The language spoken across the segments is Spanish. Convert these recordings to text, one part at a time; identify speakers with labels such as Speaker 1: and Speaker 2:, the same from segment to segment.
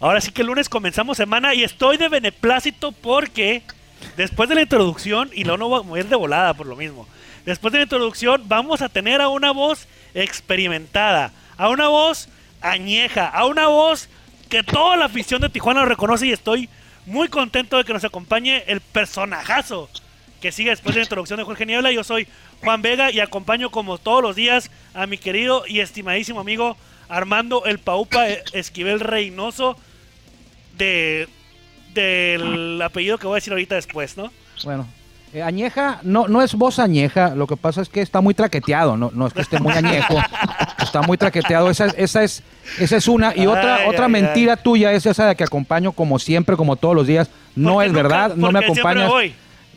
Speaker 1: Ahora sí que el lunes comenzamos semana y estoy de beneplácito porque después de la introducción, y luego no voy a mover de volada por lo mismo, después de la introducción vamos a tener a una voz experimentada, a una voz añeja, a una voz que toda la afición de Tijuana lo reconoce y estoy muy contento de que nos acompañe el personajazo que sigue después de la introducción de Jorge Niebla. Yo soy Juan Vega y acompaño como todos los días a mi querido y estimadísimo amigo Armando el Paupa Esquivel Reynoso de del apellido que voy a decir ahorita después, ¿no?
Speaker 2: Bueno, eh, añeja, no, no es voz añeja, lo que pasa es que está muy traqueteado, no, no es que esté muy añejo, está muy traqueteado, esa, esa, es, esa es una. Y otra,
Speaker 1: Ay,
Speaker 2: otra
Speaker 1: ay,
Speaker 2: mentira tuya es esa de que acompaño como siempre, como todos los días. No
Speaker 1: Porque
Speaker 2: es
Speaker 1: nunca-
Speaker 2: verdad, no me acompañas.
Speaker 1: voy.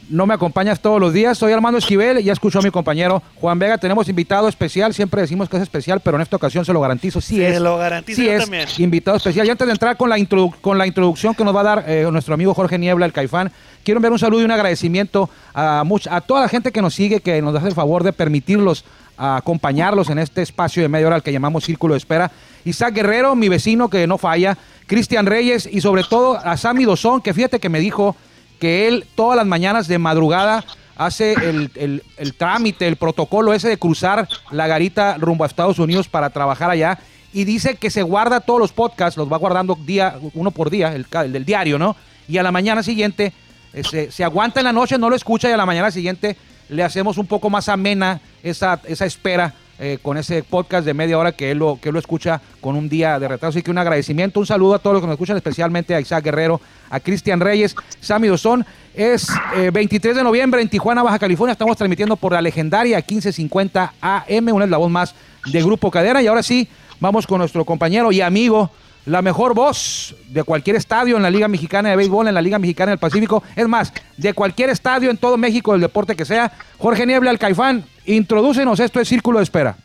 Speaker 2: No me acompañas todos los días, soy Armando Esquivel, ya escuchó a mi compañero Juan Vega, tenemos invitado especial, siempre decimos que es especial, pero en esta ocasión se lo garantizo, sí
Speaker 1: Se
Speaker 2: es.
Speaker 1: lo garantizo
Speaker 2: sí
Speaker 1: yo
Speaker 2: es
Speaker 1: también.
Speaker 2: invitado especial. Y antes de entrar con la, con la introducción que nos va a dar eh, nuestro amigo Jorge Niebla, el Caifán, quiero enviar un saludo y un agradecimiento a, much- a toda la gente que nos sigue, que nos hace el favor de permitirlos a acompañarlos en este espacio de media hora al que llamamos Círculo de Espera. Isaac Guerrero, mi vecino que no falla, Cristian Reyes y sobre todo a Sammy Dosón, que fíjate que me dijo que él todas las mañanas de madrugada hace el, el- trámite, el protocolo ese de cruzar la garita rumbo a Estados Unidos para trabajar allá. Y dice que se guarda todos los podcasts, los va guardando día, uno por día, el del diario, ¿no? Y a la mañana siguiente eh, se, se aguanta en la noche, no lo escucha y a la mañana siguiente le hacemos un poco más amena esa, esa espera eh, con ese podcast de media hora que él, lo, que lo escucha con un día de retraso. Así que un agradecimiento, un saludo a todos los que nos escuchan, especialmente a Isaac Guerrero, a Cristian Reyes, Sammy Dosón. Es eh, 23 de noviembre en Tijuana, Baja California. Estamos transmitiendo por la legendaria 1550 AM, una es la voz más de Grupo Cadena. Y ahora sí, vamos con nuestro compañero y amigo, la mejor voz de cualquier estadio en la Liga Mexicana de Béisbol, en la Liga Mexicana del Pacífico. Es más, de cualquier estadio en todo México, del deporte que sea. Jorge Niebla, el Caifán, introdúcenos. Esto es Círculo de Espera.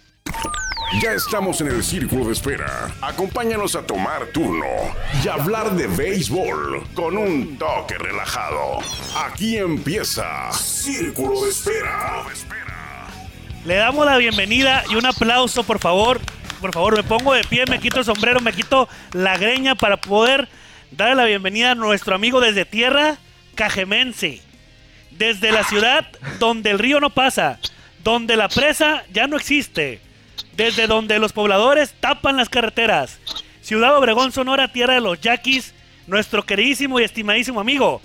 Speaker 3: Ya estamos en el círculo de espera. Acompáñanos a tomar turno y hablar de béisbol con un toque relajado. Aquí empieza Círculo de Espera.
Speaker 1: Le damos la bienvenida y un aplauso, por favor. Por favor, me pongo de pie, me quito el sombrero, me quito la greña para poder darle la bienvenida a nuestro amigo desde tierra cajemense. Desde la ciudad donde el río no pasa, donde la presa ya no existe, desde donde los pobladores tapan las carreteras. Ciudad Obregón, Sonora, tierra de los yaquis, nuestro queridísimo y estimadísimo amigo,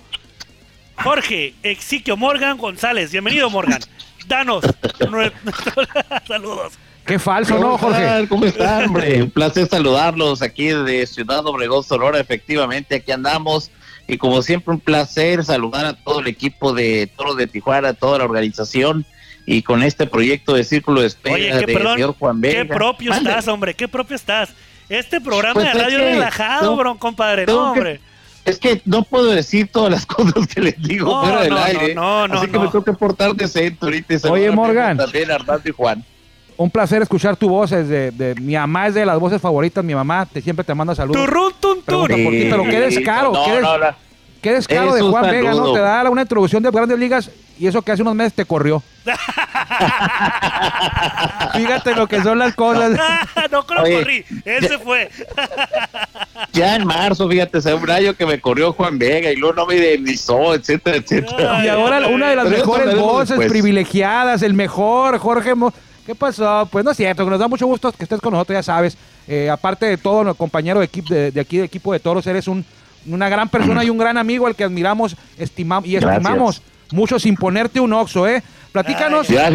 Speaker 1: Jorge Exiquio Morgan González. Bienvenido, Morgan. Danos nue- saludos.
Speaker 2: Qué falso, ¿no,
Speaker 4: ¿Cómo
Speaker 2: Jorge?
Speaker 4: ¿Cómo están, hombre? Un placer saludarlos aquí de Ciudad Obregón, Sonora. Efectivamente, aquí andamos. Y como siempre, un placer saludar a todo el equipo de Toro de Tijuana, toda la organización. Y con este proyecto de Círculo de Espera
Speaker 1: Oye,
Speaker 4: de
Speaker 1: qué perdón,
Speaker 4: señor Juan Vega.
Speaker 1: qué propio estás, hombre, qué propio estás. Este programa
Speaker 4: Pues
Speaker 1: de
Speaker 4: es
Speaker 1: radio
Speaker 4: que
Speaker 1: relajado,
Speaker 4: no-
Speaker 1: bro, compadre, no,
Speaker 4: que-
Speaker 1: hombre.
Speaker 4: Es que no puedo decir todas las cosas que les digo
Speaker 1: No,
Speaker 4: fuera del
Speaker 1: no,
Speaker 4: aire.
Speaker 1: no, no,
Speaker 4: así que
Speaker 1: no.
Speaker 4: me tengo que portar decente ahorita. y
Speaker 2: Oye, Morgan.
Speaker 4: También Armando y Juan.
Speaker 2: Un placer escuchar tu voz. Es de, de- mi mamá es de las voces favoritas. Mi mamá te, siempre te manda saludos.
Speaker 1: Turrún, tun,
Speaker 2: Pregunta
Speaker 1: tun.
Speaker 2: por ti, pero qué descaro,
Speaker 4: No,
Speaker 2: qué des-
Speaker 4: no, no.
Speaker 2: Qué descaro
Speaker 4: Es
Speaker 2: de Juan Vega, ¿no? Te da una introducción de grandes ligas y eso que hace unos meses te corrió. Fíjate lo que son las cosas.
Speaker 1: no que lo
Speaker 4: Oye,
Speaker 1: corrí, él
Speaker 4: ya-
Speaker 1: fue.
Speaker 4: Ya en marzo, fíjate, se un año que me corrió Juan Vega y luego no me indemnizó, etcétera, etcétera.
Speaker 1: Ay,
Speaker 2: Y ahora
Speaker 1: ay,
Speaker 2: una de las
Speaker 4: Pero
Speaker 2: mejores voces
Speaker 4: después.
Speaker 2: privilegiadas, el mejor, Jorge. Mo- ¿Qué pasó? Pues no es cierto, que nos da mucho gusto que estés con nosotros, ya sabes. Eh, aparte de todo, compañero de, equipo, de, de aquí de equipo de toros, eres un, una gran persona y un gran amigo al que admiramos estimamos y
Speaker 4: Gracias.
Speaker 2: estimamos mucho sin ponerte un oxo, ¿eh? Platícanos,
Speaker 4: Ya,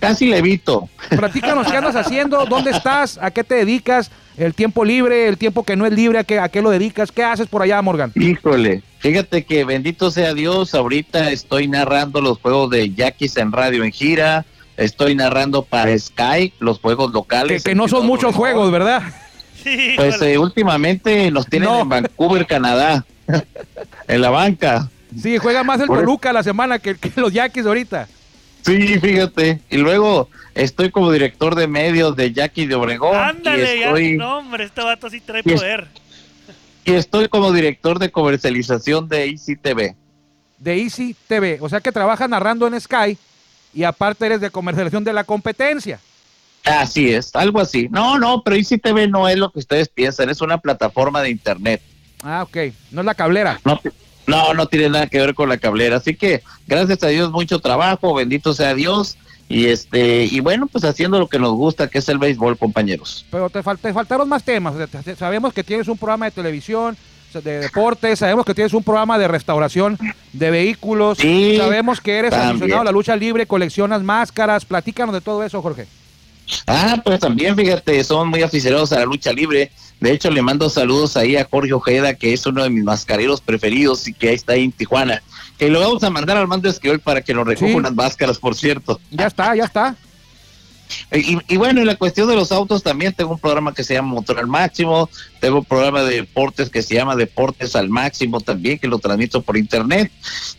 Speaker 4: casi le evito.
Speaker 2: platícanos qué andas haciendo, dónde estás, a qué te dedicas, el tiempo libre, el tiempo que no es libre, a qué, a qué lo dedicas, qué haces por allá, Morgan.
Speaker 4: Híjole, fíjate que bendito sea Dios, ahorita estoy narrando los juegos de Yaquis en radio en gira, estoy narrando para Sky los juegos
Speaker 2: Que,
Speaker 4: locales.
Speaker 2: que
Speaker 4: en
Speaker 2: no son muchos juegos, ¿verdad?
Speaker 1: Sí,
Speaker 4: Pues eh, últimamente nos tienen
Speaker 2: No.
Speaker 4: en Vancouver, Canadá, en la banca.
Speaker 2: Sí, juega más el
Speaker 4: Por-
Speaker 2: Toluca la semana que, que los Yaquis ahorita.
Speaker 4: Sí, fíjate. Y luego estoy como director de medios de Jackie de Obregón.
Speaker 1: Ándale,
Speaker 4: y
Speaker 1: ya.
Speaker 4: estoy,
Speaker 1: No, hombre, este vato sí trae
Speaker 4: y es-
Speaker 1: poder.
Speaker 4: y estoy como director de comercialización de ICTV.
Speaker 2: de Easy TV. O sea que trabajas narrando en Sky y aparte eres de comercialización de la competencia.
Speaker 4: Así es, algo así. No, no, pero ICTV no es lo que ustedes piensan, es una plataforma de internet.
Speaker 2: Ah, ok. No es la cablera.
Speaker 4: No, no, no tiene nada que ver con la cablera. Así que, gracias a Dios, mucho trabajo, bendito sea Dios. Y este, y bueno, pues haciendo lo que nos gusta, que es el béisbol, compañeros.
Speaker 2: Pero te, fal- te faltaron más temas. Sabemos que tienes un programa de televisión, de deportes, sabemos que tienes un programa de restauración de vehículos,
Speaker 4: Sí,
Speaker 2: sabemos que eres
Speaker 4: también.
Speaker 2: aficionado a la lucha libre, coleccionas máscaras, platícanos de todo eso, Jorge.
Speaker 4: Ah, pues también, fíjate, son muy aficionados a la lucha libre. De hecho, le mando saludos ahí a Jorge Ojeda, que es uno de mis mascareros preferidos y que ahí está ahí en Tijuana. Que lo vamos a mandar al mando Esquivel para que nos recoja
Speaker 2: Sí.
Speaker 4: unas máscaras, por cierto.
Speaker 2: Ya está, ya está.
Speaker 4: Y, y bueno, en la cuestión de los autos también tengo un programa que se llama Motor al Máximo, tengo un programa de deportes que se llama Deportes al Máximo también, que lo transmito por internet.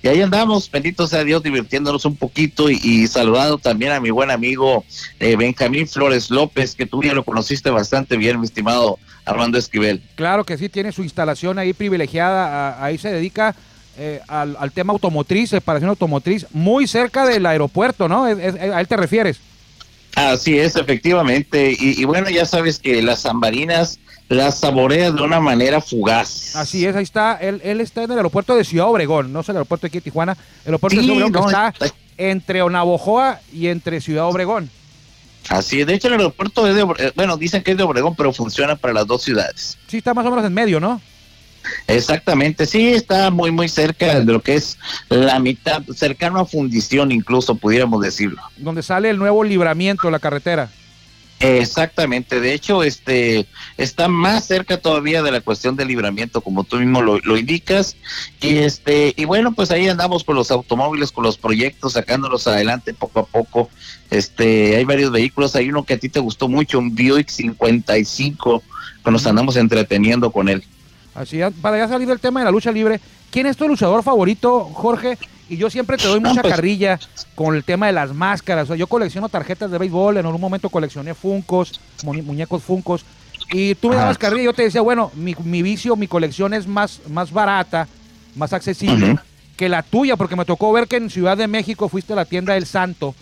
Speaker 4: Y ahí andamos, bendito sea Dios, divirtiéndonos un poquito y, saludando también a mi buen amigo eh, Benjamín Flores López, que tú ya lo conociste bastante bien, mi estimado Armando Esquivel.
Speaker 2: Claro que sí, tiene su instalación ahí privilegiada, a- ahí se dedica eh, al, tema automotriz, separación automotriz, muy cerca del aeropuerto, ¿no? A él te refieres.
Speaker 4: Así es, efectivamente. Y, y bueno, ya sabes que las zambarinas las saboreas de una manera fugaz.
Speaker 2: Así es, ahí está, él, él está en el aeropuerto de Ciudad Obregón, no es el aeropuerto de aquí de Tijuana, el aeropuerto de Ciudad Obregón
Speaker 4: no,
Speaker 2: está
Speaker 4: está-
Speaker 2: entre Navojoa y entre Ciudad Obregón.
Speaker 4: Así es. De hecho, el aeropuerto es de, eh, bueno, dicen que es de Obregón, pero funciona para las dos ciudades.
Speaker 2: Sí, está más o menos en medio, ¿no?
Speaker 4: Exactamente, sí, está muy, muy cerca de lo que es la mitad, cercano a fundición incluso, pudiéramos decirlo.
Speaker 2: Donde sale el nuevo libramiento, la carretera.
Speaker 4: Exactamente, de hecho, este está más cerca todavía de la cuestión del libramiento, como tú mismo lo, lo indicas, y este, y bueno, pues ahí andamos con los automóviles, con los proyectos, sacándolos adelante poco a poco. Este, hay varios vehículos, hay uno que a ti te gustó mucho, un Buick 55, que nos andamos entreteniendo con él.
Speaker 2: Así, para ya salir del tema de la lucha libre, ¿quién es tu luchador favorito, Jorge? Y yo siempre te doy mucha
Speaker 4: pues-
Speaker 2: carrilla con el tema de las máscaras. O sea, yo colecciono tarjetas de béisbol, en algún momento coleccioné funcos, mu- muñecos funcos. Y tú me dabas carrilla y yo te decía, bueno, mi, mi vicio, mi colección es más, más barata, más accesible que la tuya, porque me tocó ver que en Ciudad de México fuiste a la tienda del Santo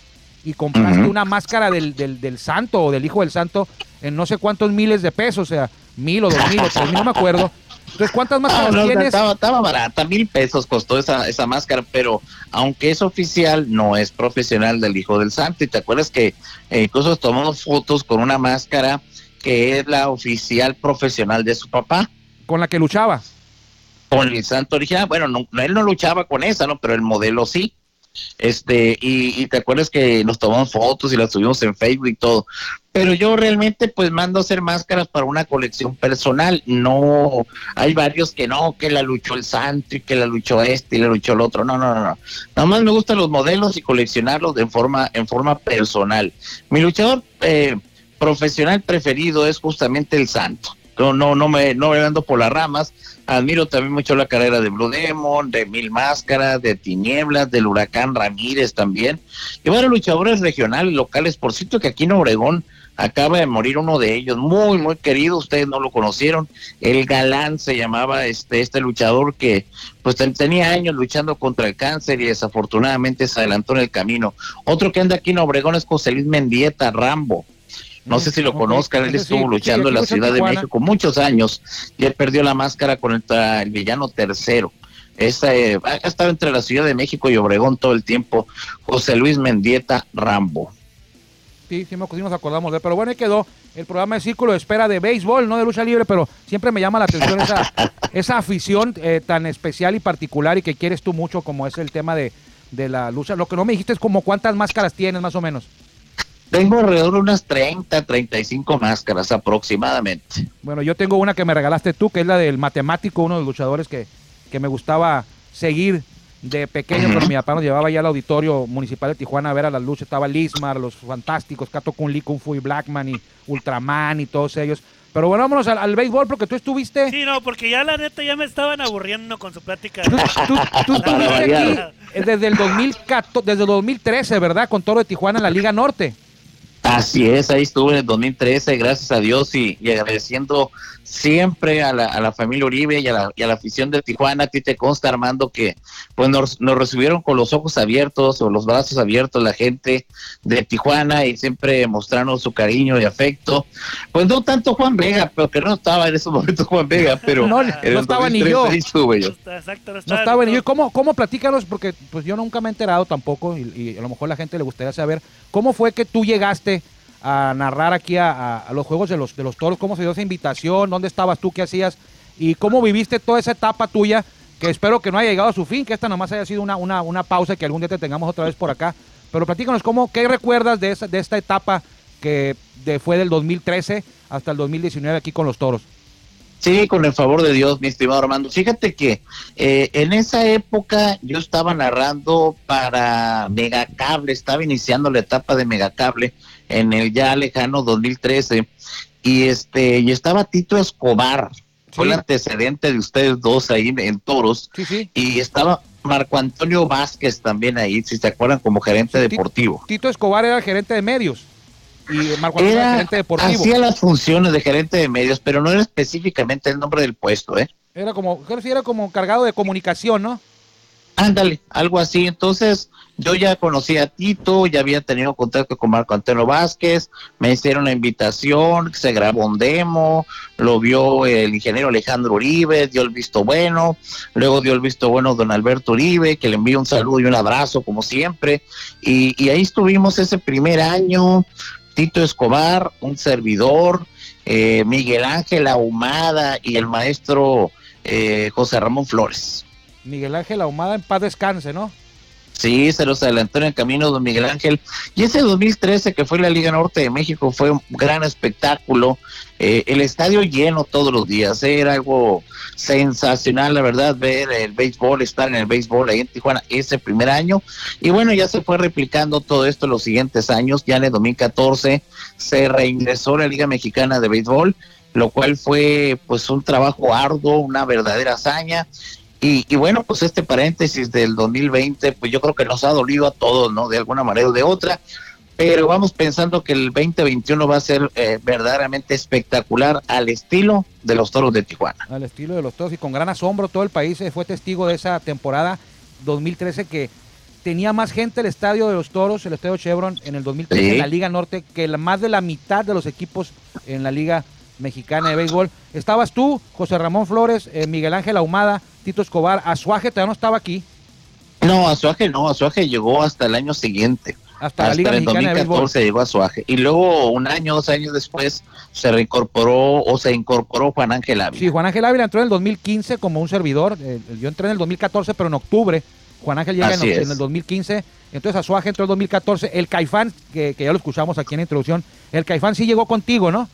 Speaker 2: y compraste una máscara del, del, del Santo o del Hijo del Santo en no sé cuántos miles de pesos, o sea, mil o dos mil o tres mil, no me acuerdo. Entonces, ¿cuántas
Speaker 4: No,
Speaker 2: máscaras
Speaker 4: no,
Speaker 2: tienes?
Speaker 4: estaba, estaba barata, mil pesos costó esa, esa máscara, pero aunque es oficial, no es profesional del Hijo del Santo. Y te acuerdas que eh, incluso tomamos fotos con una máscara que es la oficial profesional de su papá,
Speaker 2: Con la que luchaba.
Speaker 4: con el Santo original. Bueno, no, él no luchaba con esa, ¿no? Pero el modelo sí. Este, y, te acuerdas que nos tomamos fotos y las subimos en Facebook y todo. Pero yo realmente pues mando a hacer máscaras para una colección personal. No, hay varios que no, que la luchó el santo y que la luchó este y la luchó el otro. No, no, no, no. Nada más me gustan los modelos y coleccionarlos de forma, en forma personal. Mi luchador eh, profesional preferido es justamente el santo. No, no, no me, no me ando por las ramas. Admiro también mucho la carrera de Blue Demon, de Mil Máscaras, de Tinieblas, del Huracán Ramírez también. Y bueno, luchadores regionales, locales. Por cierto que aquí en Obregón acaba de morir uno de ellos, muy, muy querido. Ustedes no lo conocieron. El Galán se llamaba este, este luchador que pues ten- tenía años luchando contra el cáncer y desafortunadamente se adelantó en el camino. Otro que anda aquí en Obregón es José Luis Mendieta, Rambo. No sé si lo conozcan, él estuvo luchando en la Ciudad de. México muchos años y él perdió la máscara contra el villano tercero. Esta, eh, ha estado entre la Ciudad de México y Obregón todo el tiempo. José Luis Mendieta Rambo.
Speaker 2: Sí, sí nos acordamos de él. Pero bueno, ahí quedó el programa de Círculo de Espera de béisbol, no de lucha libre, pero siempre me llama la atención esa, esa afición eh, tan especial y particular y que quieres tú mucho como es el tema de, de la lucha. Lo que no me dijiste es como cuántas máscaras tienes más o menos.
Speaker 4: Tengo alrededor de unas 30, 35 máscaras aproximadamente.
Speaker 2: Bueno, yo tengo una que me regalaste tú, que es la del matemático, uno de los luchadores que, que me gustaba seguir de pequeño, pero mi papá nos llevaba ya al auditorio municipal de Tijuana a ver a las luchas. Estaba Lismar, los fantásticos, Kato Kun Lee, Kung Fu y Blackman y Ultraman y todos ellos. Pero bueno, vámonos al, al béisbol porque tú estuviste...
Speaker 1: Sí, no, porque ya la neta ya me estaban aburriendo con su plática.
Speaker 2: Tú, tú- tú estuviste aquí desde el 2014, desde el 2013, ¿verdad? Con Toro de Tijuana en la Liga Norte.
Speaker 4: Así es, ahí estuve en el 2013, gracias a Dios y, y agradeciendo siempre a la, a la familia Uribe y a la, y a la afición de Tijuana. A ti te consta, Armando, que pues nos, nos recibieron con los ojos abiertos o los brazos abiertos la gente de Tijuana y siempre mostraron su cariño y afecto. Pues no tanto Juan Vega, pero que no estaba en ese momento Juan Vega, pero
Speaker 2: No, no estaba ni
Speaker 4: 2013
Speaker 2: yo.
Speaker 4: estuve
Speaker 1: exacto, no
Speaker 2: estaba ni
Speaker 1: no-
Speaker 2: yo. ¿Cómo, ¿Cómo platícanos? Porque pues yo nunca me he enterado tampoco y, y a lo mejor la gente le gustaría saber cómo fue que tú llegaste a narrar aquí a, los juegos de los, de los toros, cómo se dio esa invitación, dónde estabas tú, qué hacías y cómo viviste toda esa etapa tuya que espero que no haya llegado a su fin, que esta nomás haya sido una, una, una pausa y que algún día te tengamos otra vez por acá. Pero platícanos cómo, qué recuerdas de, esa, de esta etapa que de- fue del 2013 hasta el 2019 aquí con los toros.
Speaker 4: Sí, con el favor de Dios, mi estimado Armando. Fíjate que eh, en esa época yo estaba narrando para Megacable, estaba iniciando la etapa de Megacable en el ya lejano 2013 y este y estaba Tito Escobar, fue el antecedente de ustedes dos ahí en, en Toros
Speaker 2: Sí, sí.
Speaker 4: y estaba Marco Antonio Vázquez también ahí, si se acuerdan, como gerente deportivo.
Speaker 2: Tito Escobar era el gerente de medios y Marco Antonio era gerente deportivo.
Speaker 4: hacía las funciones de gerente de medios, pero no era específicamente el nombre del puesto, ¿eh?
Speaker 2: Era como, creo que era como cargado de comunicación, ¿no?
Speaker 4: Ándale, algo así. Entonces, yo ya conocía a Tito, ya había tenido contacto con Marco Antonio Vázquez, me hicieron la invitación, se grabó un demo, lo vio el ingeniero Alejandro Uribe, dio el visto bueno, luego dio el visto bueno don Alberto Uribe, que le envío un saludo y un abrazo como siempre, y, y ahí estuvimos ese primer año, Tito Escobar, un servidor, eh, Miguel Ángel Ahumada y el maestro eh, José Ramón Flores.
Speaker 2: Miguel Ángel Ahumada en paz descanse, ¿no?
Speaker 4: Sí, se los adelantó en el camino don Miguel Ángel. Y ese 2013 que fue la Liga Norte de México fue un gran espectáculo. Eh, el estadio lleno todos los días. eh, Era algo sensacional, la verdad, ver el béisbol, estar en el béisbol ahí en Tijuana ese primer año. Y bueno, ya se fue replicando todo esto los siguientes años. Ya en el 2014 se reingresó la Liga Mexicana de Béisbol, lo cual fue pues un trabajo arduo, una verdadera hazaña. Y, y bueno, pues este paréntesis del 2020, pues yo creo que nos ha dolido a todos, ¿no? De alguna manera o de otra, pero vamos pensando que el 2021 va a ser eh, verdaderamente espectacular al estilo de los toros de Tijuana.
Speaker 2: Al estilo de los toros y con gran asombro todo el país eh, fue testigo de esa temporada 2013 que tenía más gente el estadio de los toros, el estadio Chevron en el 2013
Speaker 4: Sí.
Speaker 2: en la Liga Norte que la, más de la mitad de los equipos en la Liga Mexicana de Béisbol. Estabas tú, José Ramón Flores, eh, Miguel Ángel Ahumada, Tito Escobar, Azuaje todavía no estaba aquí,
Speaker 4: No, Azuaje no, Azuaje llegó hasta el año siguiente.
Speaker 2: hasta, la
Speaker 4: hasta
Speaker 2: Liga
Speaker 4: el
Speaker 2: Mexicana de Béisbol.
Speaker 4: 2014 llegó Azuaje. Y luego, un año, dos años después, se reincorporó o se incorporó Juan Ángel Ávila.
Speaker 2: Sí, Juan Ángel Ávila entró en el 2015 como un servidor. eh, yo entré en el 2014, pero en octubre. Juan Ángel llega en, el 2015. Entonces Azuaje entró en el 2014. El Caifán, que, que ya lo escuchamos aquí en la introducción, el Caifán sí llegó contigo, ¿no?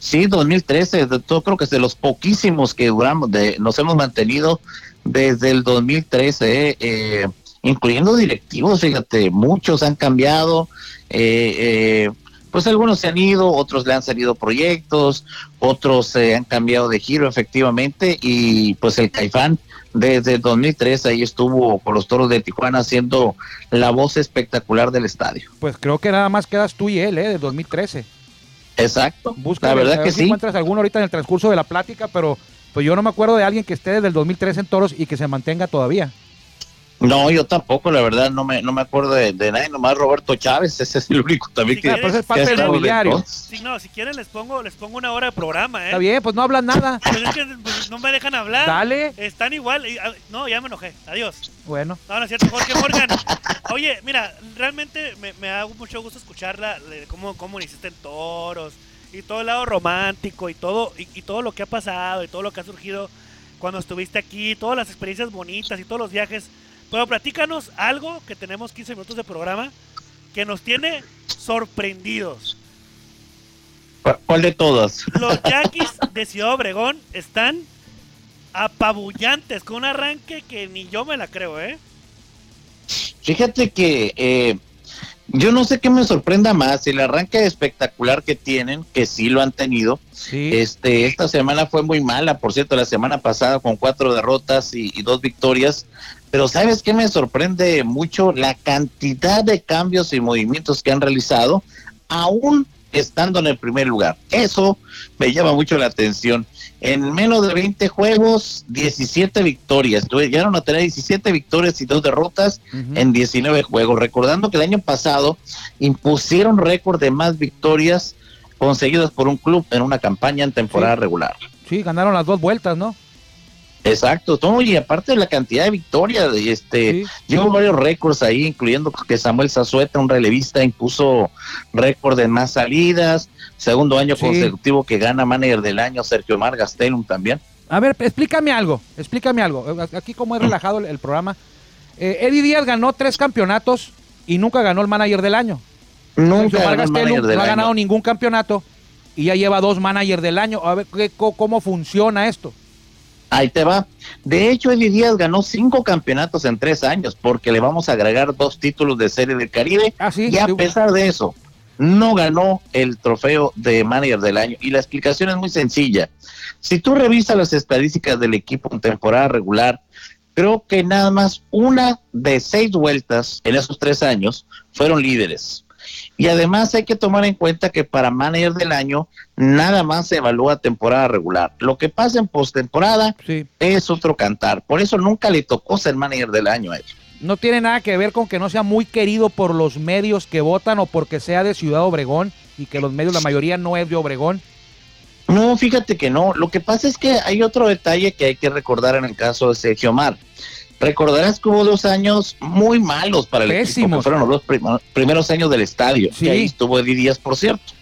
Speaker 4: Sí, 2013, de- yo creo que es de los poquísimos que duramos, de, nos hemos mantenido desde el 2013, eh, eh, incluyendo directivos, fíjate, muchos han cambiado, eh, eh, pues algunos se han ido, otros le han salido proyectos, otros se han cambiado de giro efectivamente y pues el Caifán desde el 2013 ahí estuvo con los Toros de Tijuana haciendo la voz espectacular del estadio.
Speaker 2: Pues creo que nada más quedas tú y él, ¿eh? Del 2013.
Speaker 4: Exacto,
Speaker 2: Busca
Speaker 4: la
Speaker 2: a
Speaker 4: verdad
Speaker 2: ver
Speaker 4: que
Speaker 2: si
Speaker 4: sí.
Speaker 2: encuentras alguno ahorita en el transcurso de la plática, pero pues yo no me acuerdo de alguien que esté desde el 2013 en Toros y que se mantenga todavía.
Speaker 4: No, yo tampoco, la verdad, no me, no me acuerdo de, de nadie, nomás Roberto Chávez, ese es el único también que,
Speaker 1: pero ese es
Speaker 4: que
Speaker 2: parte
Speaker 4: ha
Speaker 2: del
Speaker 4: dentro.
Speaker 1: Sí, no, si quieren les pongo, les pongo una hora de programa, ¿eh?
Speaker 2: Está bien, pues no hablas nada.
Speaker 1: Pues es que pues, no me dejan hablar.
Speaker 2: Dale.
Speaker 1: Están igual. y, ah, no, ya me enojé. Adiós.
Speaker 2: Bueno,
Speaker 1: No, no es cierto, Jorge Morgan. Oye, mira, realmente me, me da mucho gusto escucharla, de cómo, cómo iniciaste en toros, y todo el lado romántico, y todo, y, y todo lo que ha pasado, y todo lo que ha surgido cuando estuviste aquí, todas las experiencias bonitas y todos los viajes. Pero platícanos algo que tenemos 15 minutos de programa que nos tiene sorprendidos.
Speaker 4: ¿Cu- ¿Cuál de todas?
Speaker 1: Los Yaquis de Ciudad Obregón están apabullantes con un arranque que ni yo me la creo, ¿eh?
Speaker 4: Fíjate que eh, yo no sé qué me sorprenda más, el arranque espectacular que tienen, que sí lo han tenido.
Speaker 2: sí.
Speaker 4: Este, esta semana fue muy mala, por cierto, la semana pasada con cuatro derrotas y, y dos victorias. Pero ¿sabes qué me sorprende mucho? La cantidad de cambios y movimientos que han realizado aún estando en el primer lugar. Eso me llama mucho la atención. En menos de 20 juegos, 17 victorias. Llegaron a tener 17 victorias y dos derrotas en 19 juegos. Recordando que el año pasado impusieron récord de más victorias conseguidas por un club en una campaña en temporada regular.
Speaker 2: Sí, ganaron las dos vueltas, ¿no?
Speaker 4: Exacto, y aparte de la cantidad de victorias, este, llevo varios récords ahí, incluyendo que Samuel Zazueta, un relevista, impuso récord de más salidas, segundo año consecutivo que gana manager del año, Sergio Mar Gastelum también.
Speaker 2: A ver, explícame algo, explícame algo, aquí como es relajado el, programa. Eh, Eddie Díaz ganó tres campeonatos y nunca ganó el manager del año.
Speaker 4: Nunca ganó
Speaker 2: Gastelum no ha ganado ningún campeonato y ya lleva dos managers del año. A ver, ¿cómo funciona esto?
Speaker 4: Ahí te va. De hecho, Eddie Díaz ganó cinco campeonatos en tres años porque le vamos a agregar dos títulos de Serie del Caribe.
Speaker 2: Ah,
Speaker 4: y a pesar de eso, no ganó el trofeo de manager del año. Y la explicación es muy sencilla. Si tú revisas las estadísticas del equipo en temporada regular, creo que nada más una de seis vueltas en esos tres años fueron líderes. Y además hay que tomar en cuenta que para manager del año nada más se evalúa temporada regular. Lo que pasa en postemporada es otro cantar. Por eso nunca le tocó ser manager del año a él.
Speaker 2: No tiene nada que ver con que no sea muy querido por los medios que votan o porque sea de Ciudad Obregón y que los medios, la mayoría no es de Obregón.
Speaker 4: No, fíjate que no. Lo que pasa es que hay otro detalle que hay que recordar en el caso de Sergio Mar. Recordarás que hubo dos años muy malos para el equipo, que fueron los dos primeros años del estadio. Sí. ahí estuvo Eddie Díaz, por cierto.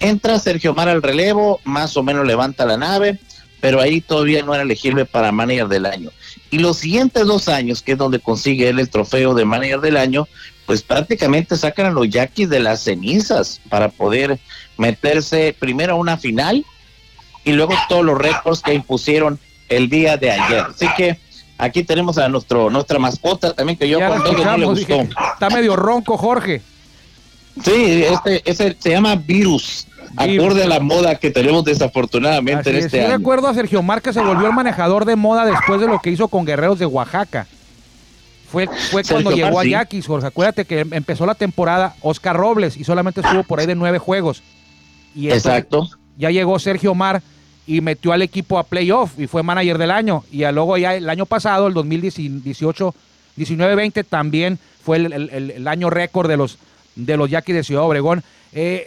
Speaker 4: Entra Sergio Mar al relevo, más o menos levanta la nave, pero ahí todavía no era elegible para manager del año. Y los siguientes dos años, que es donde consigue él el trofeo de manager del año, pues prácticamente sacan a los Yaquis de las cenizas para poder meterse primero a una final y luego todos los récords que impusieron el día de ayer. Así que Aquí tenemos a nuestro nuestra mascota también que yo cuando no le gustó.
Speaker 2: está medio ronco, Jorge.
Speaker 4: Sí, este, ese se llama Virus. Acorde a la moda que tenemos desafortunadamente en este año.
Speaker 2: Yo recuerdo a Sergio Márquez se volvió el manejador de moda después de lo que hizo con Guerreros de Oaxaca. Fue, fue cuando llegó a Yaquis, Jorge. Acuérdate que empezó la temporada Oscar Robles y solamente estuvo por ahí de nueve juegos. Y
Speaker 4: Exacto.
Speaker 2: Ya llegó Sergio Mar y metió al equipo a playoff y fue manager del año. Y luego ya el año pasado, el 2018, 19-20, también fue el, año récord de los, de los Yaquis de Ciudad Obregón. Eh,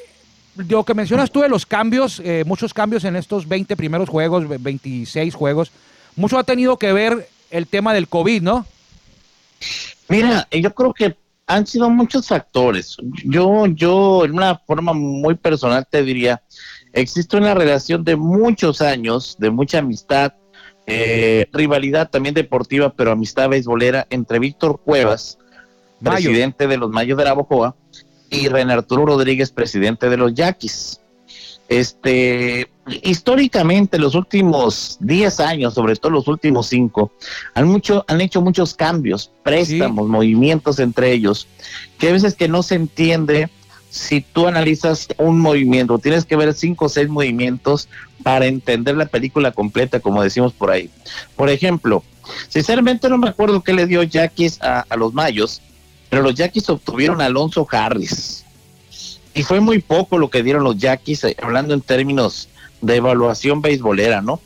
Speaker 2: lo que mencionas tú de los cambios, eh, muchos cambios en estos 20 primeros juegos, 26 juegos, mucho ha tenido que ver el tema del COVID, ¿no?
Speaker 4: Mira, yo creo que han sido muchos factores. Yo, yo, en una forma muy personal te diría, existe una relación de muchos años, de mucha amistad, eh, rivalidad también deportiva, pero amistad beisbolera entre Víctor Cuevas, presidente de los Mayos de la Bojoa, y René Arturo Rodríguez, presidente de los Yaquis. Este, históricamente, los últimos 10 años, sobre todo los últimos 5, han, mucho, han hecho muchos cambios, préstamos, movimientos entre ellos, que a veces que no se entiende si tú analizas un movimiento, tienes que ver cinco o seis movimientos para entender la película completa, como decimos por ahí. Por ejemplo, sinceramente no me acuerdo qué le dio Yaquis a, los Mayos, pero los Yaquis obtuvieron a Alonso Harris. Y fue muy poco lo que dieron los Yaquis, eh, hablando en términos de evaluación beisbolera, ¿no?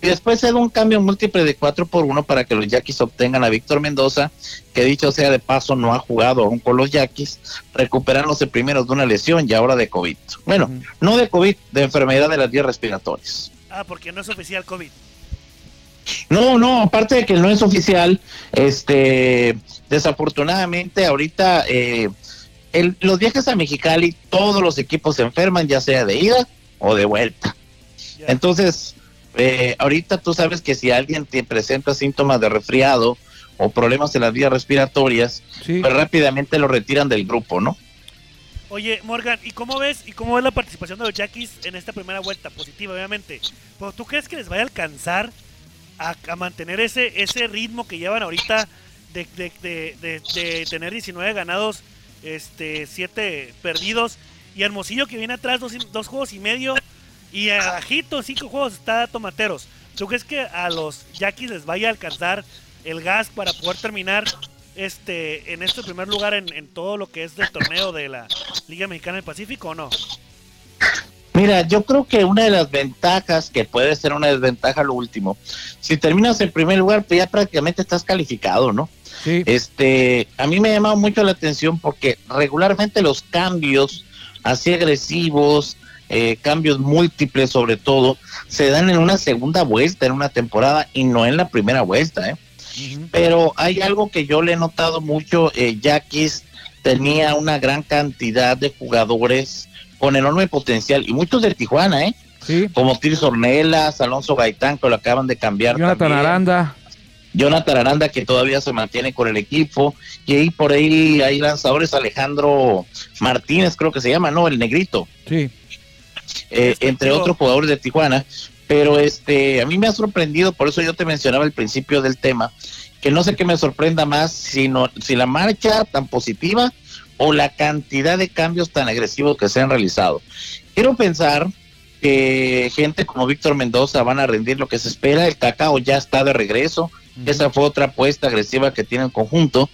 Speaker 4: Y después se da un cambio múltiple de 4 por 1 para que los Yaquis obtengan a Víctor Mendoza, que dicho sea de paso no ha jugado aún con los Yaquis, recuperándose primero de una lesión y ahora de COVID. Bueno, no de COVID, de enfermedad de las vías respiratorias.
Speaker 1: Ah, porque no es oficial COVID.
Speaker 4: No, no, aparte de que no es oficial, este, desafortunadamente ahorita eh, los viajes a Mexicali, todos los equipos se enferman, ya sea de ida o de vuelta. Entonces, eh, ahorita tú sabes que si alguien te presenta síntomas de resfriado o problemas en las vías respiratorias, pues rápidamente lo retiran del grupo, ¿no?
Speaker 1: Oye, Morgan, ¿y cómo ves y cómo ves la participación de los Jackies en esta primera vuelta? Positiva, obviamente. Pero ¿tú crees que les vaya a alcanzar a, mantener ese, ese ritmo que llevan ahorita de, de, tener 19 ganados, este 7 perdidos? Y Hermosillo que viene atrás dos, dos juegos y medio y bajito, cinco juegos está Tomateros. ¿Tú crees que a los Yaquis les vaya a alcanzar el gas para poder terminar este en este primer lugar en, en todo lo que es del torneo de la Liga Mexicana del Pacífico o no?
Speaker 4: Mira, yo creo que una de las ventajas, que puede ser una desventaja lo último, si terminas en primer lugar, pues ya prácticamente estás calificado, ¿no?
Speaker 2: Sí.
Speaker 4: Este, a mí me ha llamado mucho la atención porque regularmente los cambios así agresivos, eh, cambios múltiples sobre todo, se dan en una segunda vuelta en una temporada y no en la primera vuelta, ¿eh? Pero hay algo que yo le he notado mucho, eh, tenía una gran cantidad de jugadores con enorme potencial y muchos de Tijuana, ¿eh?
Speaker 2: Sí.
Speaker 4: Como Tirs Ornelas, Alonso Gaitán, que lo acaban de cambiar.
Speaker 2: Jonathan
Speaker 4: también.
Speaker 2: Aranda.
Speaker 4: Jonathan Aranda, que todavía se mantiene con el equipo. Y ahí por ahí hay lanzadores, Alejandro Martínez, creo que se llama, ¿no? El negrito.
Speaker 2: Sí.
Speaker 4: Eh,
Speaker 1: Este,
Speaker 4: entre otros jugadores de Tijuana. Pero este, a mí me ha sorprendido, por eso yo te mencionaba al principio del tema, que no sé qué me sorprenda más, sino si la marcha tan positiva o la cantidad de cambios tan agresivos que se han realizado. Quiero pensar que gente como Víctor Mendoza van a rendir lo que se espera, el cacao ya está de regreso, esa fue otra apuesta agresiva que tiene el conjunto,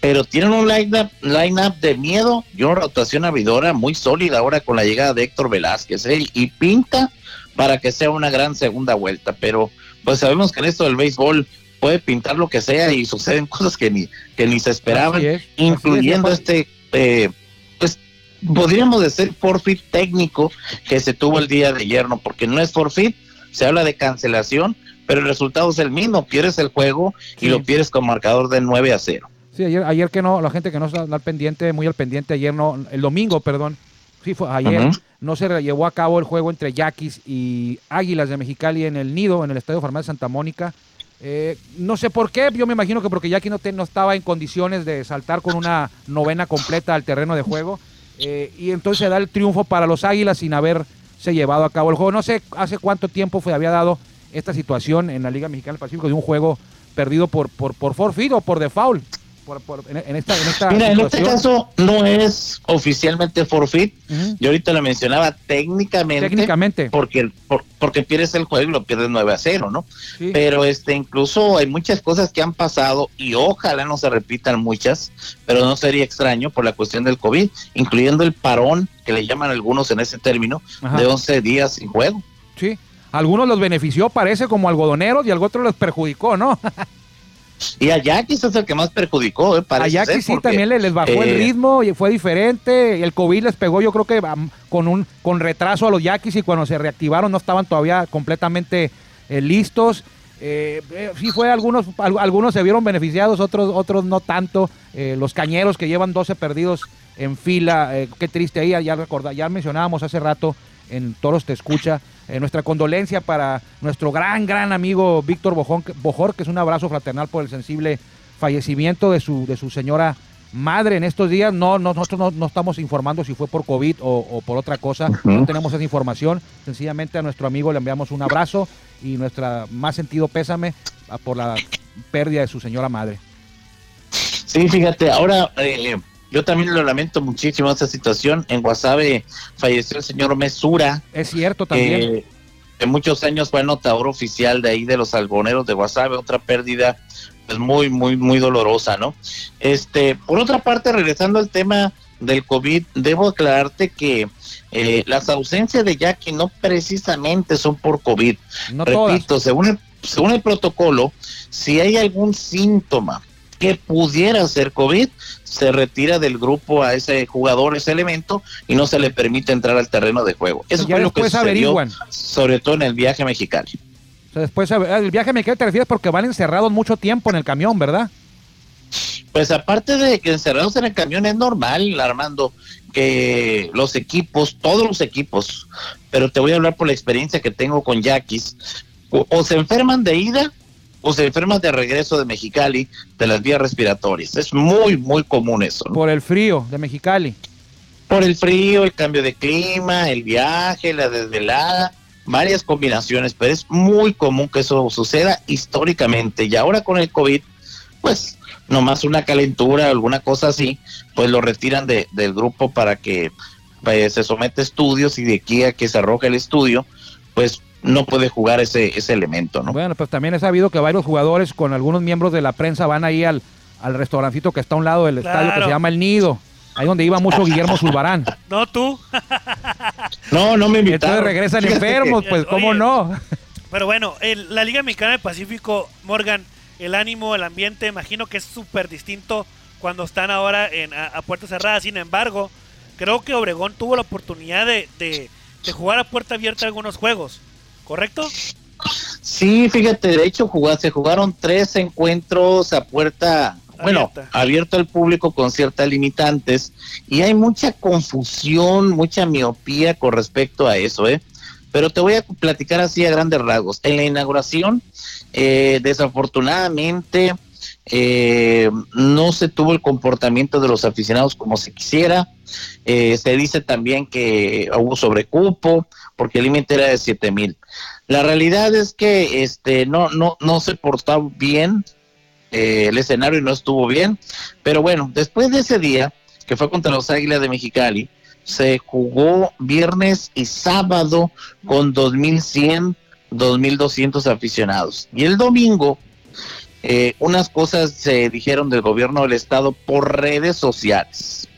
Speaker 4: pero tienen un line-up line de miedo y una rotación abridora muy sólida ahora con la llegada de Héctor Velázquez, ¿eh? y pinta para que sea una gran segunda vuelta, pero pues sabemos que en esto del béisbol puede pintar lo que sea y suceden cosas que ni, que ni se esperaban,
Speaker 2: es, es,
Speaker 4: incluyendo este, eh, pues podríamos decir forfeit técnico que se tuvo el día de ayer, ¿no? Porque no es forfeit, se habla de cancelación, pero el resultado es el mismo, pierdes el juego y
Speaker 2: Sí.
Speaker 4: lo pierdes con marcador de 9 a 0.
Speaker 2: Sí, ayer, ayer que no, la gente que no está al pendiente, muy al pendiente, ayer no, el domingo, perdón, sí fue ayer, no se llevó a cabo el juego entre Yaquis y Águilas de Mexicali en el Nido, en el Estadio Farmacia Santa Mónica. Eh, no sé por qué, yo me imagino que porque Yaquis no, te- no estaba en condiciones de saltar con una novena completa al terreno de juego. eh, y entonces se da el triunfo para los Águilas sin haberse llevado a cabo el juego. No sé hace cuánto tiempo fue, había dado esta situación en la Liga Mexicana del Pacífico de un juego perdido por, por, por forfeit o por default. Por, por- en, en esta, en esta
Speaker 4: Mira, en este caso no es oficialmente forfeit,
Speaker 2: Ujú.
Speaker 4: yo ahorita lo mencionaba técnicamente,
Speaker 2: Técnicamente.
Speaker 4: porque por- porque pierdes el juego y lo pierdes 9 a 0, ¿no?
Speaker 2: Sí.
Speaker 4: Pero este incluso hay muchas cosas que han pasado y ojalá no se repitan muchas, pero no sería extraño por la cuestión del COVID, incluyendo el parón que le llaman algunos en ese término
Speaker 2: Ajá.
Speaker 4: de 11 días sin juego.
Speaker 2: Sí. Algunos los benefició, parece, como algodoneros, y algo otro los perjudicó, ¿no?
Speaker 4: Y a Yaquis es el que más perjudicó, ¿eh?
Speaker 2: A Yaquis
Speaker 4: ser,
Speaker 2: sí
Speaker 4: porque,
Speaker 2: también le- les bajó el
Speaker 4: eh,
Speaker 2: ritmo y fue diferente. El COVID les pegó, yo creo que con un con retraso a los Yaquis y cuando se reactivaron no estaban todavía completamente eh, listos. Eh, eh, sí fue algunos al- algunos se vieron beneficiados, otros otros no tanto. Eh, los cañeros que llevan 12 perdidos en fila, eh, qué triste ahí, ya recorda, ya mencionábamos hace rato en Toros te escucha. Eh, nuestra condolencia para nuestro gran, gran amigo Víctor Bojón, Bojor, que es un abrazo fraternal por el sensible fallecimiento de su, de su señora madre en estos días. No, no nosotros no, no estamos informando si fue por COVID o, o por otra cosa. No tenemos esa información. Sencillamente a nuestro amigo le enviamos un abrazo y nuestra más sentido pésame por la pérdida de su señora madre.
Speaker 4: Sí, fíjate, ahora eh, yo también lo lamento muchísimo esta situación. En Guasave falleció el señor Mesura,
Speaker 2: Es cierto también.
Speaker 4: que en muchos años fue anotador oficial de ahí de los algoneros de Guasave, otra pérdida pues muy, muy, muy dolorosa, ¿no? Este, por otra parte, regresando al tema del COVID, debo aclararte que eh, las ausencias de Jackie no precisamente son por COVID.
Speaker 2: no todas.
Speaker 4: Repito, según el, según el protocolo, si hay algún síntoma que pudiera ser COVID, se retira del grupo a ese jugador, ese elemento, y no se le permite entrar al terreno de juego. Eso fue lo que sucedió,
Speaker 2: averiguan.
Speaker 4: sobre todo en el viaje mexicano.
Speaker 2: O sea, después ah, el viaje me queda te refieres porque van encerrados mucho tiempo en el camión, ¿verdad?
Speaker 4: Pues aparte de que encerrados en el camión es normal, Armando, que los equipos, todos los equipos, pero te voy a hablar por la experiencia que tengo con Yaquis, o, o se enferman de ida o se enferman de regreso de Mexicali de las vías respiratorias. Es muy, muy común eso. ¿no?
Speaker 2: Por el frío de Mexicali.
Speaker 4: Por el frío, el cambio de clima, el viaje, la desvelada, varias combinaciones, pero es muy común que eso suceda históricamente. Y ahora con el COVID, pues nomás una calentura, alguna cosa así, pues lo retiran de, del grupo para que pues, se somete a estudios y de aquí a que se arroje el estudio, pues no puede jugar ese, ese elemento, ¿no?
Speaker 2: Bueno, pues también he sabido que varios jugadores con algunos miembros de la prensa van ahí al, al restaurancito que está a un lado del estadio que se llama El Nido. Ahí donde iba mucho Guillermo Zulbarán.
Speaker 1: No tú.
Speaker 4: No, no me invitaron.
Speaker 2: Entonces regresan
Speaker 4: Fíjate que-
Speaker 2: enfermos, pues cómo
Speaker 1: Oye.
Speaker 2: no.
Speaker 1: Pero bueno, el- la Liga Mexicana del Pacífico, Morgan, el ánimo, el ambiente, imagino que es súper distinto cuando están ahora en, a, a puerta cerrada. Sin embargo, creo que Obregón tuvo la oportunidad de, de- de jugar a puerta abierta algunos juegos, ¿correcto?
Speaker 4: Sí, fíjate, de hecho se jugaron tres encuentros a puerta, bueno, abierto al público con ciertas limitantes y hay mucha confusión, mucha miopía con respecto a eso, ¿eh? Pero te voy a platicar así a grandes rasgos. En la inauguración, eh, desafortunadamente, eh, no se tuvo el comportamiento de los aficionados como se quisiera. Eh, se dice también que hubo sobrecupo porque el límite era de siete mil. La realidad es que este no se portó bien eh, el escenario no estuvo bien, pero bueno, después de ese día que fue contra los Águilas de Mexicali, se jugó viernes y sábado con 2100, 2200 aficionados. Y el domingo eh, unas cosas se dijeron del gobierno del estado por redes sociales.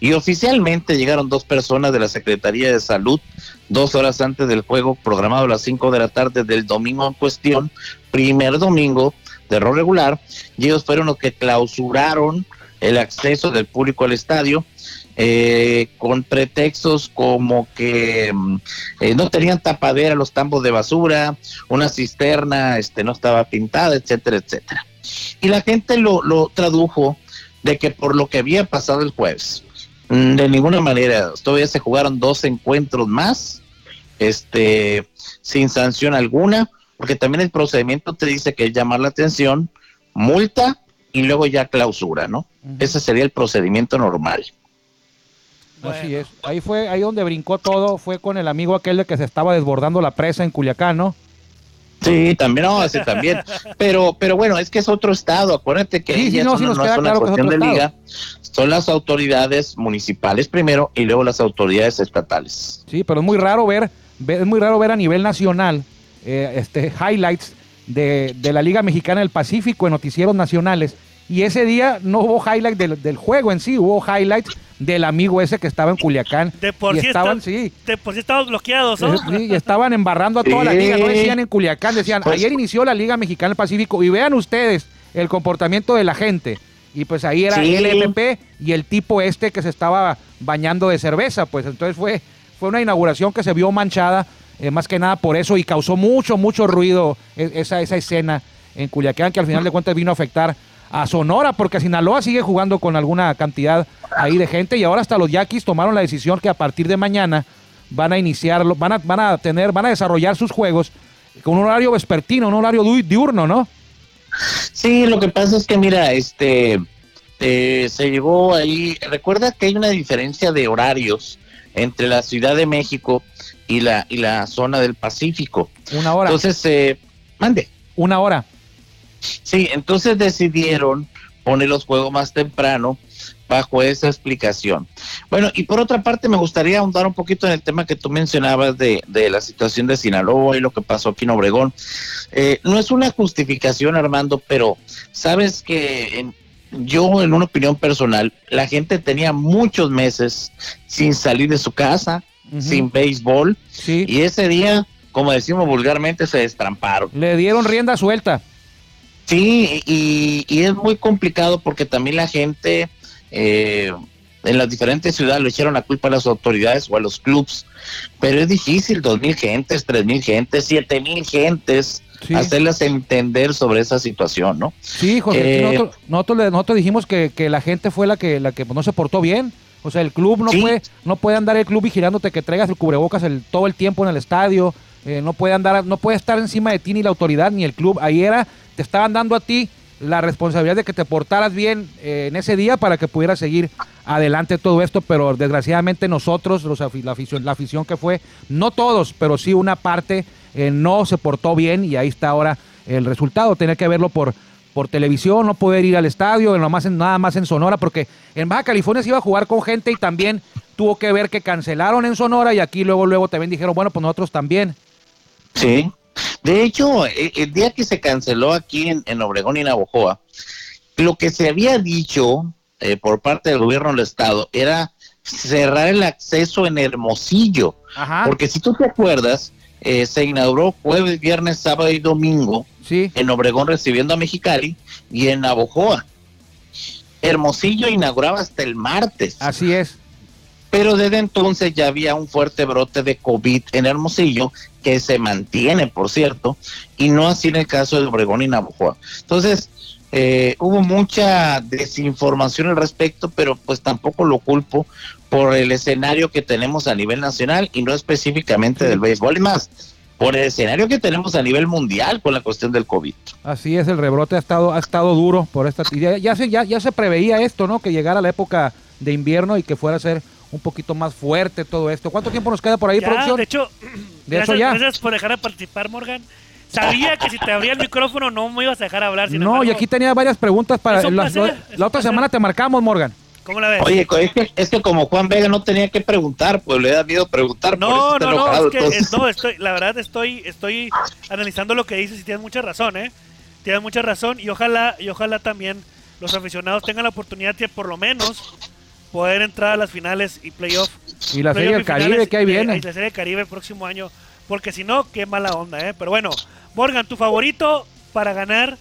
Speaker 4: Y oficialmente llegaron dos personas de la Secretaría de Salud dos horas antes del juego programado a las 5 de la tarde del domingo en cuestión, primer domingo de rol regular, y ellos fueron los que clausuraron el acceso del público al estadio eh, con pretextos como que mm, eh, no tenían tapadera los tambos de basura, una cisterna este, no estaba pintada, etcétera, etcétera. Y la gente lo, lo tradujo de que por lo que había pasado el jueves, de ninguna manera, todavía se jugaron dos encuentros más, este, sin sanción alguna, porque también el procedimiento te dice que es llamar la atención, multa y luego ya clausura, ¿no? Ese sería el procedimiento normal.
Speaker 2: Así es. Ahí fue, ahí donde brincó todo, fue con el amigo aquel de que se estaba desbordando la presa en Culiacán, ¿no?
Speaker 4: Sí, también, no, ese también. Pero, pero bueno, es que es otro estado. Acuérdate que
Speaker 2: Sí, sí, no, sí
Speaker 4: no
Speaker 2: queda
Speaker 4: es una
Speaker 2: claro que es
Speaker 4: cuestión de liga. Son las autoridades municipales primero y luego las autoridades estatales.
Speaker 2: Sí, pero es muy raro ver, es muy raro ver a nivel nacional eh, este highlights de, de la Liga Mexicana del Pacífico en noticieros nacionales. Y ese día no hubo highlights del, del juego en sí, hubo highlights del amigo ese que estaba en Culiacán.
Speaker 1: De por
Speaker 2: y
Speaker 1: sí
Speaker 2: estaban,
Speaker 1: está-
Speaker 2: sí,
Speaker 1: De por sí estamos bloqueados, ¿no?
Speaker 2: Sí, y estaban embarrando a toda la
Speaker 4: Sí.
Speaker 2: liga, no decían en Culiacán, decían,
Speaker 4: Pues-
Speaker 2: ayer inició la Liga Mexicana del Pacífico y vean ustedes el comportamiento de la gente. Y pues ahí era
Speaker 4: Sí.
Speaker 2: el MP y el tipo este que se estaba bañando de cerveza, pues entonces fue, fue una inauguración que se vio manchada, eh, más que nada por eso, y causó mucho, mucho ruido e- esa, esa escena en Culiacán, que al final de cuentas vino a afectar a Sonora, porque Sinaloa sigue jugando con alguna cantidad ahí de gente, y ahora hasta los Yaquis tomaron la decisión que a partir de mañana van a iniciarlo, van a, van a tener, van a desarrollar sus juegos con un horario vespertino, un horario diurno, ¿no?
Speaker 4: Sí, lo que pasa es que mira, este eh, se llegó ahí. Recuerda que hay una diferencia de horarios entre la Ciudad de México y la y la zona del Pacífico.
Speaker 2: Una hora,
Speaker 4: Entonces, eh, mande.
Speaker 2: una hora.
Speaker 4: Sí, entonces decidieron poner los juegos más temprano bajo esa explicación. Bueno, y por otra parte me gustaría ahondar un poquito en el tema que tú mencionabas de, de la situación de Sinaloa y lo que pasó aquí en Obregón. Eh, no es una justificación, Armando, pero sabes que en- yo, en una opinión personal, la gente tenía muchos meses sin salir de su casa, sin béisbol,
Speaker 2: Sí,
Speaker 4: y ese día, como decimos vulgarmente, se destramparon.
Speaker 2: le dieron rienda suelta.
Speaker 4: Sí, y, y es muy complicado porque también la gente eh, en las diferentes ciudades le echaron la culpa a las autoridades o a los clubs, pero es difícil, dos mil gentes, tres mil gentes, siete mil gentes,
Speaker 2: Sí.
Speaker 4: hacerlas entender sobre esa situación, ¿no?
Speaker 2: Sí, José,
Speaker 4: Eh,
Speaker 2: nosotros, nosotros, le- nosotros dijimos que, que la gente fue la que, la que no se portó bien. O sea, el club no
Speaker 4: Sí.
Speaker 2: puede, no puede andar el club vigilándote que traigas el cubrebocas el, todo el tiempo en el estadio. eh, no puede andar, no puede estar encima de ti ni la autoridad ni el club. Ahí era, te estaban dando a ti la responsabilidad de que te portaras bien eh, en ese día para que pudieras seguir adelante todo esto, pero desgraciadamente nosotros, los la, afición, la afición que fue, no todos, pero sí una parte, eh, no se portó bien y ahí está ahora el resultado, tener que verlo por, por televisión, no poder ir al estadio, nada más, en, nada más en Sonora, porque en Baja California se iba a jugar con gente y también tuvo que ver que cancelaron en Sonora y aquí luego, luego también dijeron, bueno, pues nosotros también.
Speaker 4: Sí. De hecho, e- el día que se canceló aquí en, en Obregón y Navojoa, lo que se había dicho eh, por parte del gobierno del estado era cerrar el acceso en Hermosillo,
Speaker 2: Ajá.
Speaker 4: porque si tú te acuerdas, eh, se inauguró jueves, viernes, sábado y domingo
Speaker 2: Sí.
Speaker 4: en Obregón recibiendo a Mexicali y en Navojoa. Hermosillo inauguraba hasta el martes,
Speaker 2: Así es.
Speaker 4: Pero desde entonces ya había un fuerte brote de COVID en Hermosillo, que se mantiene, por cierto, y no así en el caso de Obregón y Navojoa. Entonces, eh, hubo mucha desinformación al respecto, pero pues tampoco lo culpo por el escenario que tenemos a nivel nacional y no específicamente del béisbol, y más, por el escenario que tenemos a nivel mundial con la cuestión del COVID.
Speaker 2: Así es, el rebrote ha estado, ha estado duro por esta. Ya, ya ya, ya se preveía esto, ¿no? Que llegara la época de invierno y que fuera a ser un poquito más fuerte todo esto. ¿Cuánto tiempo nos queda por ahí,
Speaker 1: Ya,
Speaker 2: producción?
Speaker 1: de hecho,
Speaker 2: De
Speaker 1: gracias,
Speaker 2: hecho, ya.
Speaker 1: gracias por dejar de participar, Morgan. Sabía que si te abría el micrófono no me ibas a dejar hablar. Sin
Speaker 2: no, y aquí tenía varias preguntas para. La,
Speaker 1: placer,
Speaker 2: la- la otra
Speaker 1: placer.
Speaker 2: semana te marcamos, Morgan.
Speaker 1: ¿Cómo la ves?
Speaker 4: Oye, es que, es que como Juan Vega no tenía que preguntar, pues le da miedo preguntar. por eso
Speaker 1: no, no, no, es que es- no, estoy, la verdad estoy, estoy analizando lo que dices y tienes mucha razón, ¿eh? Tienes mucha razón y ojalá, y ojalá también los aficionados tengan la oportunidad de por lo menos poder entrar a las finales y playoff.
Speaker 2: Y la
Speaker 1: playoff
Speaker 2: Serie del Caribe que ahí
Speaker 1: de-
Speaker 2: viene.
Speaker 1: y la Serie del Caribe el próximo año, porque si no, qué mala onda, ¿eh? Pero bueno, Morgan, tu favorito para ganar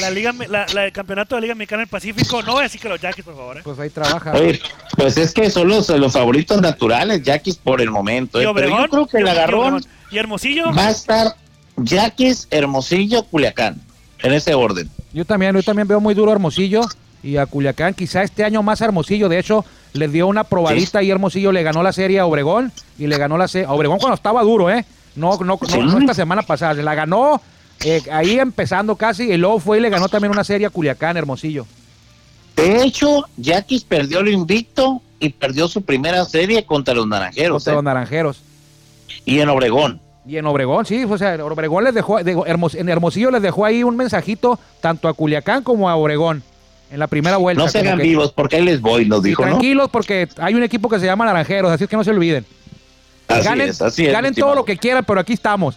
Speaker 1: la liga, Me- la, la- el campeonato de la Liga Mexicana del Pacífico, no voy a decir que los Yankees, por favor, ¿eh?
Speaker 2: Pues ahí trabaja.
Speaker 4: Oye, pues es que son los, los favoritos naturales, Yaquis, por el momento.
Speaker 1: Y
Speaker 4: ¿eh? Pero yo creo que el agarrón
Speaker 1: y Hermosillo.
Speaker 4: va a estar Yaquis, Hermosillo, Culiacán, en ese orden.
Speaker 2: Yo también, yo también veo muy duro a Hermosillo y a Culiacán. Quizá este año más Hermosillo. De hecho, les dio una probadita y Hermosillo le ganó la serie a Obregón. Y le ganó la serie a Obregón cuando estaba duro, ¿eh? No, no, no,
Speaker 4: Sí.
Speaker 2: no esta semana pasada. La ganó eh, ahí empezando casi. Y luego fue y le ganó también una serie a Culiacán, Hermosillo.
Speaker 4: De hecho, Yaquis perdió el invicto y perdió su primera serie contra los Naranjeros.
Speaker 2: Contra
Speaker 4: ¿eh?
Speaker 2: los naranjeros.
Speaker 4: Y en Obregón.
Speaker 2: Y en Obregón, sí, o sea, Obregón les dejó, en Hermosillo les dejó ahí un mensajito tanto a Culiacán como a Obregón en la primera vuelta.
Speaker 4: No se
Speaker 2: como
Speaker 4: hagan
Speaker 2: que-
Speaker 4: vivos, porque ahí les voy, nos dijo, ¿no?
Speaker 2: tranquilos porque hay un equipo que se llama Naranjeros, así es que no se olviden.
Speaker 4: Así
Speaker 2: ganen
Speaker 4: es, así es.
Speaker 2: ganen
Speaker 4: estimado.
Speaker 2: todo lo que quieran, pero aquí estamos.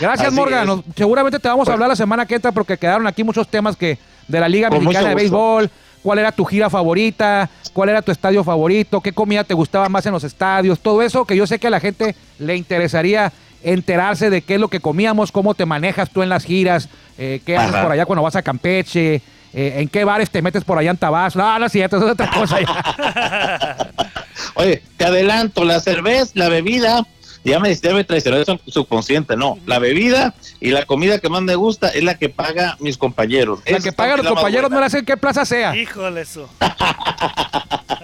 Speaker 2: Gracias,
Speaker 4: Así
Speaker 2: Morgan. Nos- seguramente te vamos a hablar la semana que entra porque quedaron aquí muchos temas que de la Liga Mexicana de. Béisbol. ¿Cuál era tu gira favorita? ¿Cuál era tu estadio favorito? ¿Qué comida te gustaba más en los estadios? Todo eso que yo sé que a la gente le interesaría enterarse de qué es lo que comíamos, cómo te manejas tú en las giras, eh, qué haces
Speaker 4: Ajá.
Speaker 2: por allá cuando vas a Campeche, eh, en qué bares te metes por allá en Tabasco. No, no es cierto, eso es otra cosa. ya.
Speaker 4: Oye, te adelanto, la cerveza, la bebida, ya me dijiste, debe traicionar eso subconsciente, no. La bebida y la comida que más me gusta es la que paga mis compañeros.
Speaker 2: La
Speaker 4: Esa
Speaker 2: que pagan los compañeros no le hacen qué plaza sea.
Speaker 1: Híjole eso.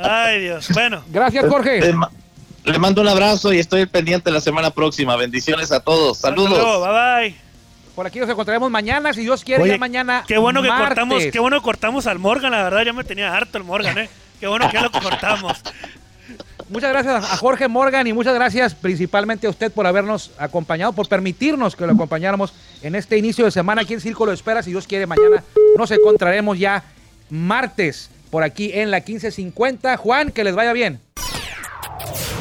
Speaker 1: Ay, Dios. Bueno,
Speaker 2: Gracias, Jorge.
Speaker 4: Le mando un abrazo y estoy pendiente la semana próxima. Bendiciones a todos. Saludos.
Speaker 1: Bye bye.
Speaker 2: Por aquí nos encontraremos mañana, si Dios quiere,
Speaker 1: Oye,
Speaker 2: ya mañana.
Speaker 1: Qué bueno que
Speaker 2: martes.
Speaker 1: cortamos, qué bueno que cortamos al Morgan, la verdad ya me tenía harto el Morgan, eh. Qué bueno que ya lo cortamos.
Speaker 2: Muchas gracias a Jorge Morgan y muchas gracias principalmente a usted por habernos acompañado, por permitirnos que lo acompañáramos en este inicio de semana aquí en Círculo de Espera. Si Dios quiere, mañana nos encontraremos ya martes por aquí en la 1550. Juan, que les vaya bien.